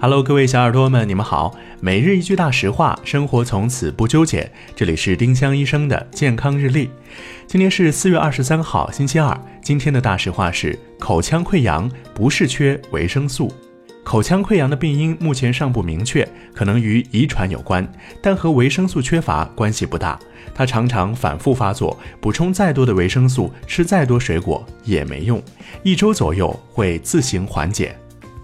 Hello，各位小耳朵们，你们好。每日一句大实话，生活从此不纠结。这里是丁香医生的健康日历。今天是四月二十三号，星期二。今天的大实话是：口腔溃疡不是缺维生素。口腔溃疡的病因目前尚不明确，可能与遗传有关，但和维生素缺乏关系不大。它常常反复发作，补充再多的维生素，吃再多水果也没用，一周左右会自行缓解。